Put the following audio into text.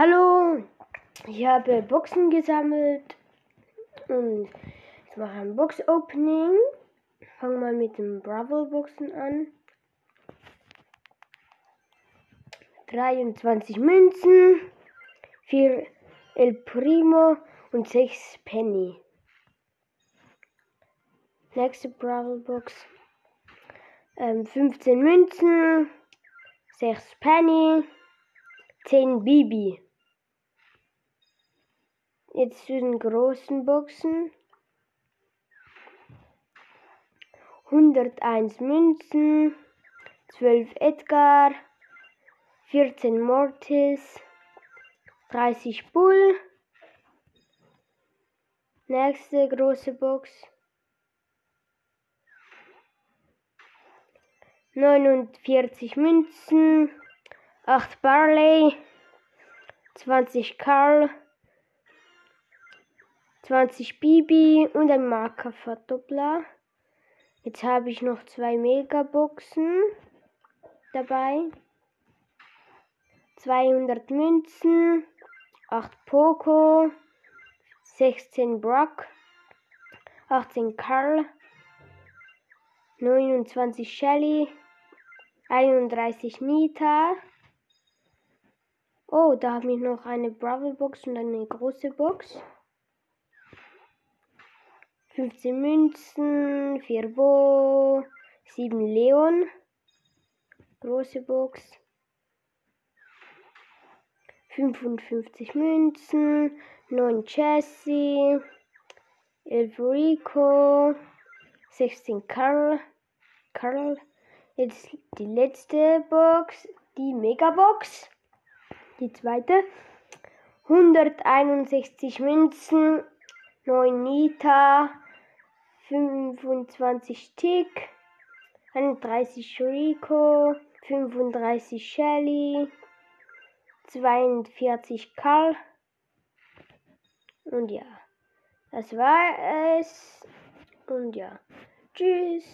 Hallo, ich habe Boxen gesammelt und ich mache ein Box-Opening. Fangen mal mit den Bravo-Boxen an. 23 Münzen, 4 El Primo und 6 Penny. Nächste Bravo Box. Ähm, 15 Münzen, 6 Penny, 10 Bibi. Jetzt zu den großen Boxen. 101 Münzen, 12 Edgar, 14 Mortis, 30 Bull. Nächste große Box. 49 Münzen, 8 Barley, 20 Karl, 20 Bibi und ein Markerverdoppler. Jetzt habe ich noch zwei Megaboxen dabei. 200 Münzen, 8 Poco, 16 Brock, 18 Karl, 29 Shelly, 31 Nita. Oh, da habe ich noch eine Bravo Box und eine große Box. 15 Münzen, 4 Bo, 7 Leon. Große Box. 55 Münzen, 9 Jesse, 11 Rico, 16 Carl. Carl. Jetzt die letzte Box, die Megabox. Die zweite. 161 Münzen, 9 Nita, 25 Tick, 31 Rico, 35 Shelly, 42 Karl. Und ja, das war es. Und ja, tschüss.